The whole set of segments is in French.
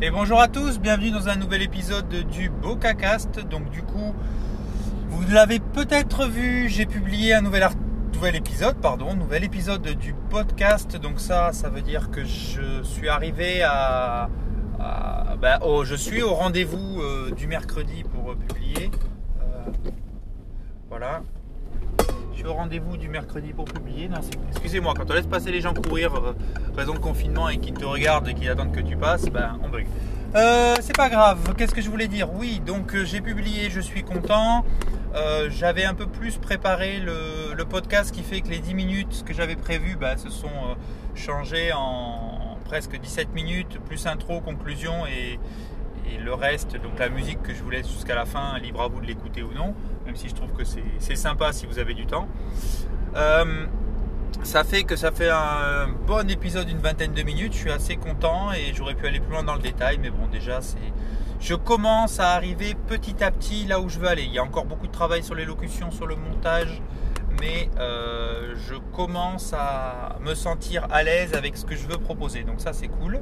Et bonjour à tous, bienvenue dans un nouvel épisode du BocaCast. Donc du coup, vous l'avez peut-être vu, j'ai publié un nouvel, nouvel épisode, pardon, nouvel épisode du podcast. Donc ça, ça veut dire que je suis arrivé à, bah, je suis au rendez-vous euh, du mercredi pour euh, publier. Euh, voilà, suis au rendez-vous du mercredi pour publier. excusez-moi, quand on laisse passer les gens courir, euh, raison de confinement, et qu'ils te regardent et qu'ils attendent que tu passes, ben on bug. Euh, c'est pas grave, qu'est-ce que je voulais dire? Oui, donc euh, j'ai publié, je suis content. j'avais un peu plus préparé le, podcast qui fait que les 10 minutes que j'avais prévues ben, se sont changées en, presque 17 minutes, plus intro, conclusion et, et le reste, donc la musique que je vous laisse jusqu'à la fin, libre à vous de l'écouter ou non, même si je trouve que c'est sympa si vous avez du temps. Euh, ça fait que ça fait un bon épisode d'une vingtaine de minutes. Je suis assez content et j'aurais pu aller plus loin dans le détail, mais bon, déjà, c'est. Je commence à arriver petit à petit là où je veux aller. Il y a encore beaucoup de travail sur l'élocution, sur le montage, mais euh, je commence à me sentir à l'aise avec ce que je veux proposer. Donc ça, c'est cool.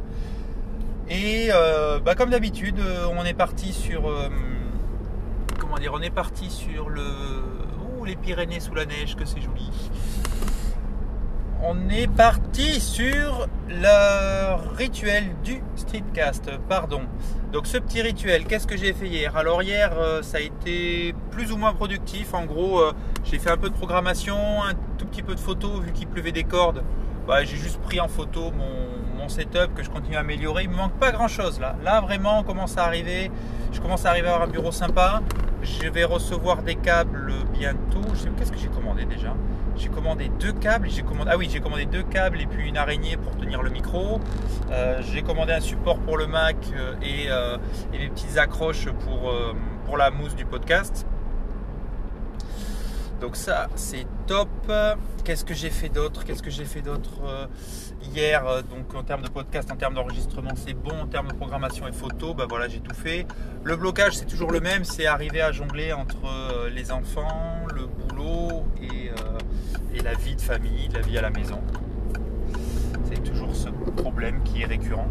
Et euh, bah, comme d'habitude, on est parti sur. Euh, dire On est parti sur le. Oh, les Pyrénées sous la neige, que c'est joli. On est parti sur le rituel du streetcast, pardon. Donc ce petit rituel, qu'est-ce que j'ai fait hier? Alors hier, ça a été plus ou moins productif. En gros, j'ai fait un peu de programmation, un tout petit peu de photos, vu qu'il pleuvait des cordes. Bah, j'ai juste pris en photo mon, setup que je continue à améliorer. Il me manque pas grand chose là. Là vraiment on commence à arriver. Je commence à arriver à avoir un bureau sympa. Je vais recevoir des câbles bientôt. Qu'est-ce que j'ai commandé déjà? J'ai commandé deux câbles. Ah j'ai commandé deux câbles et puis une araignée pour tenir le micro. Euh, j'ai commandé un support pour le Mac euh, et, euh, des petites accroches pour, pour la mousse du podcast. Donc ça, c'est top. Qu'est-ce que j'ai fait d'autre? Qu'est-ce que j'ai fait d'autre euh, hier euh, Donc en termes de podcast, en termes d'enregistrement, c'est bon. En termes de programmation et photo, bah voilà, j'ai tout fait. Le blocage, c'est toujours le même. C'est arriver à jongler entre euh, les enfants, le boulot et, la vie de famille, la vie à la maison. C'est toujours ce problème qui est récurrent.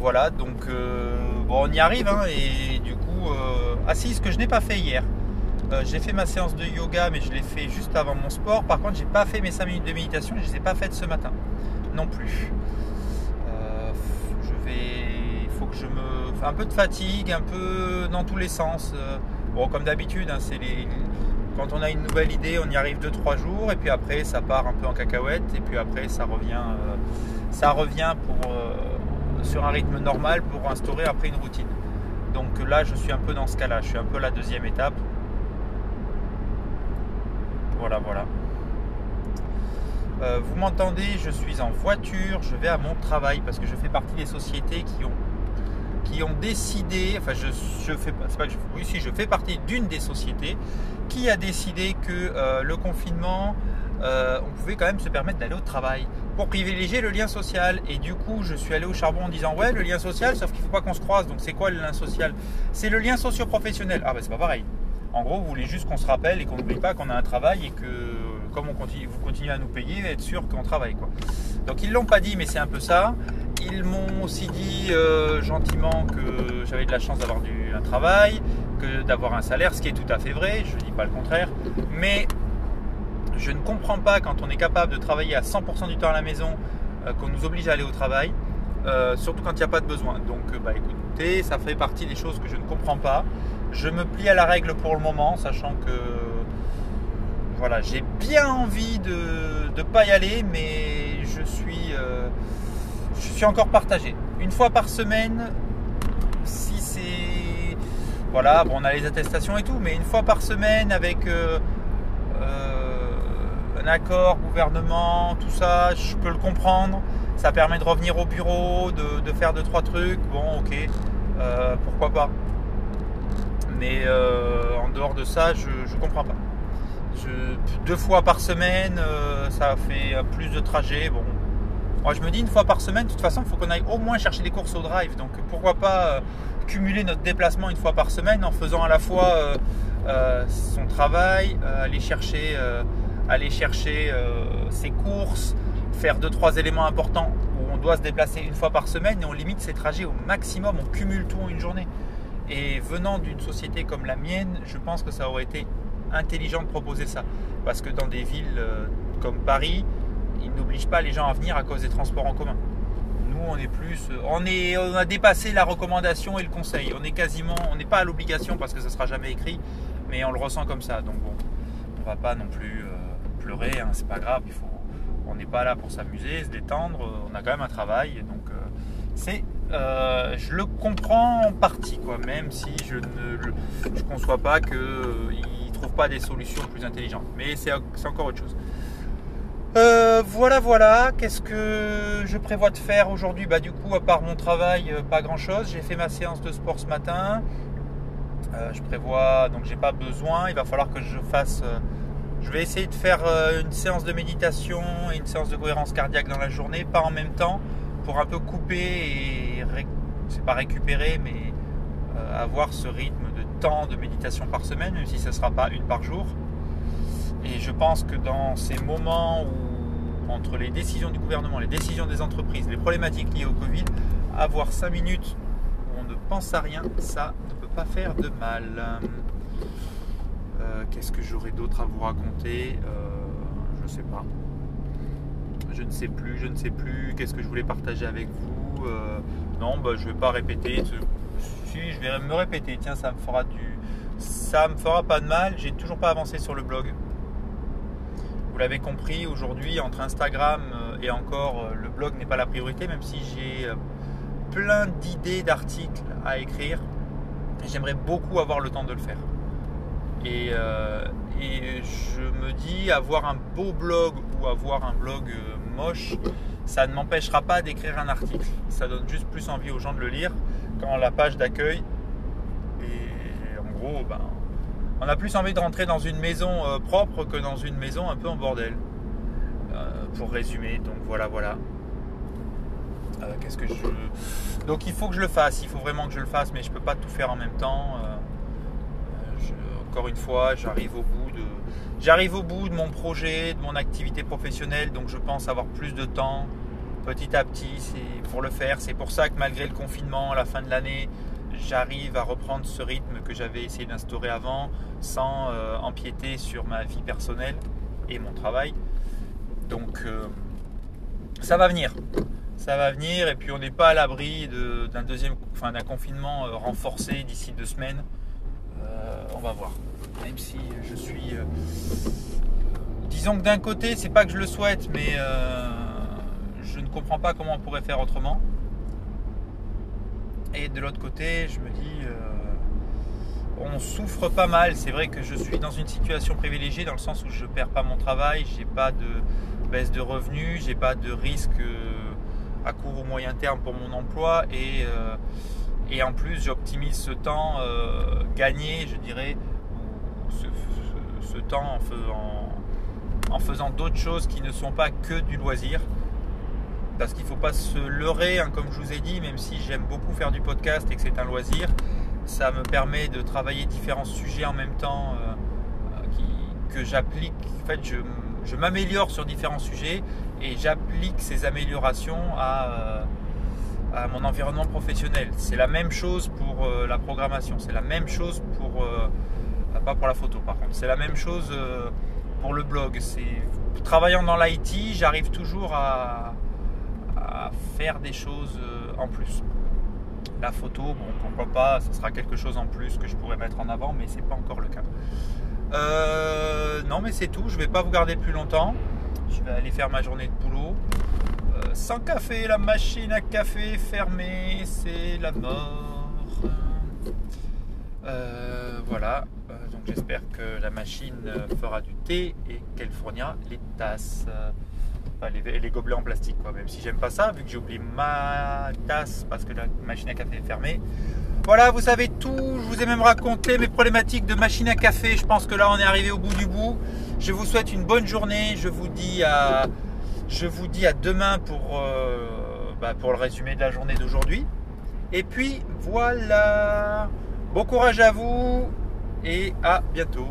Voilà, donc on y arrive. Hein, et du coup, ah si, ce que je n'ai pas fait hier. Euh, j'ai fait ma séance de yoga, mais je l'ai fait juste avant mon sport. Par contre, j'ai pas fait mes 5 minutes de méditation, je les ai pas faites ce matin non plus. Euh, je vais, il faut que je me, un peu de fatigue, un peu dans tous les sens. Euh, bon, comme d'habitude, hein, c'est les, quand on a une nouvelle idée, on y arrive 2-3 jours, et puis après, ça part un peu en cacahuète, et puis après, ça revient, ça revient pour sur un rythme normal pour instaurer après une routine. Donc là, je suis un peu dans ce cas-là. Je suis un peu la deuxième étape voilà, voilà. Euh, vous m'entendez, je suis en voiture, je vais à mon travail parce que je fais partie des sociétés qui ont, qui ont décidé, enfin je, je fais pas que je, oui si je fais partie d'une des sociétés qui a décidé que euh, le confinement, euh, on pouvait quand même se permettre d'aller au travail pour privilégier le lien social. Et du coup, je suis allé au charbon en disant ouais le lien social, sauf qu'il ne faut pas qu'on se croise. Donc c'est quoi le lien social? C'est le lien socio-professionnel. Ah ben c'est pas pareil. En gros, vous voulez juste qu'on se rappelle et qu'on n'oublie pas qu'on a un travail et que comme on continue, vous continuez à nous payer, être sûr qu'on travaille. Quoi. Donc ils l'ont pas dit, mais c'est un peu ça. Ils m'ont aussi dit euh, gentiment que j'avais de la chance d'avoir un travail, que d'avoir un salaire, ce qui est tout à fait vrai, je ne dis pas le contraire. Mais je ne comprends pas quand on est capable de travailler à 100% du temps à la maison, euh, qu'on nous oblige à aller au travail, euh, surtout quand il n'y a pas de besoin. Donc bah écoutez, ça fait partie des choses que je ne comprends pas. Je me plie à la règle pour le moment, sachant que voilà, j'ai bien envie de ne pas y aller, mais je suis, euh, je suis encore partagé. Une fois par semaine, si c'est. Voilà, bon, on a les attestations et tout, mais une fois par semaine avec euh, euh, un accord, gouvernement, tout ça, je peux le comprendre. Ça permet de revenir au bureau, de, faire deux, trois trucs. Bon, ok, pourquoi pas. Mais euh, en dehors de ça, je ne comprends pas. deux fois par semaine, euh, ça fait plus de trajets. Bon, moi je me dis une fois par semaine, de toute façon, il faut qu'on aille au moins chercher des courses au drive. Donc pourquoi pas euh, cumuler notre déplacement une fois par semaine en faisant à la fois son travail, aller chercher, aller chercher ses courses, faire deux trois éléments importants où on doit se déplacer une fois par semaine et on limite ses trajets au maximum, on cumule tout en une journée. Et venant d'une société comme la mienne, je pense que ça aurait été intelligent de proposer ça. Parce que dans des villes euh, comme Paris, ils n'obligent pas les gens à venir à cause des transports en commun. Nous, on est plus, euh, on est, on a dépassé la recommandation et le conseil. On est quasiment, on n'est pas à l'obligation parce que ça sera jamais écrit, mais on le ressent comme ça. Donc bon, on va pas non plus euh, pleurer, hein, c'est pas grave. Il faut, on n'est pas là pour s'amuser, se détendre. On a quand même un travail, donc c'est je le comprends en partie, quoi, même si je ne conçois pas qu'ils ne trouvent pas des solutions plus intelligentes. Mais c'est encore autre chose. Euh, voilà, voilà. Qu'est-ce que je prévois de faire aujourd'hui? Bah, du coup, à part mon travail, euh, pas grand-chose. J'ai fait ma séance de sport ce matin. Euh, je prévois, donc j'ai pas besoin. Il va falloir que je fasse. Je vais essayer de faire une séance de méditation et une séance de cohérence cardiaque dans la journée, pas en même temps, pour un peu couper et c'est pas récupérer, mais avoir ce rythme de temps de méditation par semaine, même si ce ne sera pas une par jour. Et je pense que dans ces moments où, entre les décisions du gouvernement, les décisions des entreprises, les problématiques liées au Covid, avoir 5 minutes où on ne pense à rien, ça ne peut pas faire de mal. Euh, qu'est-ce que j'aurais d'autre à vous raconter euh, Je ne sais pas. Je ne sais plus, je ne sais plus. Qu'est-ce que je voulais partager avec vous euh, Non, bah, je ne vais pas répéter. Si, je vais me répéter. Tiens, ça me fera du, ça me fera pas de mal. J'ai toujours pas avancé sur le blog l'avez compris, aujourd'hui, entre Instagram et encore, le blog n'est pas la priorité, même si j'ai plein d'idées d'articles à écrire. J'aimerais beaucoup avoir le temps de le faire. Et, et, je me dis, avoir un beau blog ou avoir un blog moche, ça ne m'empêchera pas d'écrire un article. Ça donne juste plus envie aux gens de le lire quand la page d'accueil. Et en gros, ben, on a plus envie de rentrer dans une maison euh, propre que dans une maison un peu en bordel. Euh, pour résumer, donc voilà, voilà. Euh, qu'est-ce que je. Donc il faut que je le fasse, il faut vraiment que je le fasse, mais je ne peux pas tout faire en même temps. Encore une fois, j'arrive au bout de. Mon projet, de mon activité professionnelle, donc je pense avoir plus de temps petit à petit pour le faire. C'est pour ça que malgré le confinement, à la fin de l'année, j'arrive à reprendre ce rythme que j'avais essayé d'instaurer avant sans euh, empiéter sur ma vie personnelle et mon travail. Donc euh, ça va venir. Ça va venir et puis on n'est pas à l'abri d'un deuxième, enfin d'un confinement euh, renforcé d'ici deux semaines. On va voir. Même si je suis, disons que d'un côté, c'est pas que je le souhaite, mais je ne comprends pas comment on pourrait faire autrement. Et de l'autre côté, je me dis, euh, on souffre pas mal. C'est vrai que je suis dans une situation privilégiée dans le sens où je perds pas mon travail, j'ai pas de baisse de revenus, j'ai pas de risque euh, à court ou moyen terme pour mon emploi et, euh, et en plus j'optimise ce temps gagné, je dirais, ce, temps en faisant, en faisant d'autres choses qui ne sont pas que du loisir parce qu'il ne faut pas se leurrer, hein, comme je vous ai dit, même si j'aime beaucoup faire du podcast et que c'est un loisir, ça me permet de travailler différents sujets en même temps euh, que j'applique. En fait, je, m'améliore sur différents sujets et j'applique ces améliorations à, euh, mon environnement professionnel. C'est la même chose pour euh, la programmation, c'est la même chose pour... pas pour la photo par contre, c'est la même chose pour le blog. C'est travaillant dans l'IT, j'arrive toujours à faire des choses euh, en plus. La photo, bon, pourquoi pas, ce sera quelque chose en plus que je pourrais mettre en avant, mais c'est pas encore le cas. Euh, non, mais c'est tout. Je vais pas vous garder plus longtemps. Je vais aller faire ma journée de boulot. Euh, sans café, la machine à café fermée, c'est la mort. voilà. donc j'espère que la machine fera du thé et qu'elle fournira les tasses les, gobelets en plastique, quoi. même si j'aime pas ça, vu que j'ai oublié ma tasse parce que la machine à café est fermée. Voilà, vous savez tout. Je vous ai même raconté mes problématiques de machine à café. Je pense que là, on est arrivé au bout du bout. Je vous souhaite une bonne journée. Je vous dis à, je vous dis à demain pour, euh, bah, pour le résumé de la journée d'aujourd'hui. Et puis voilà. Bon courage à vous et à bientôt.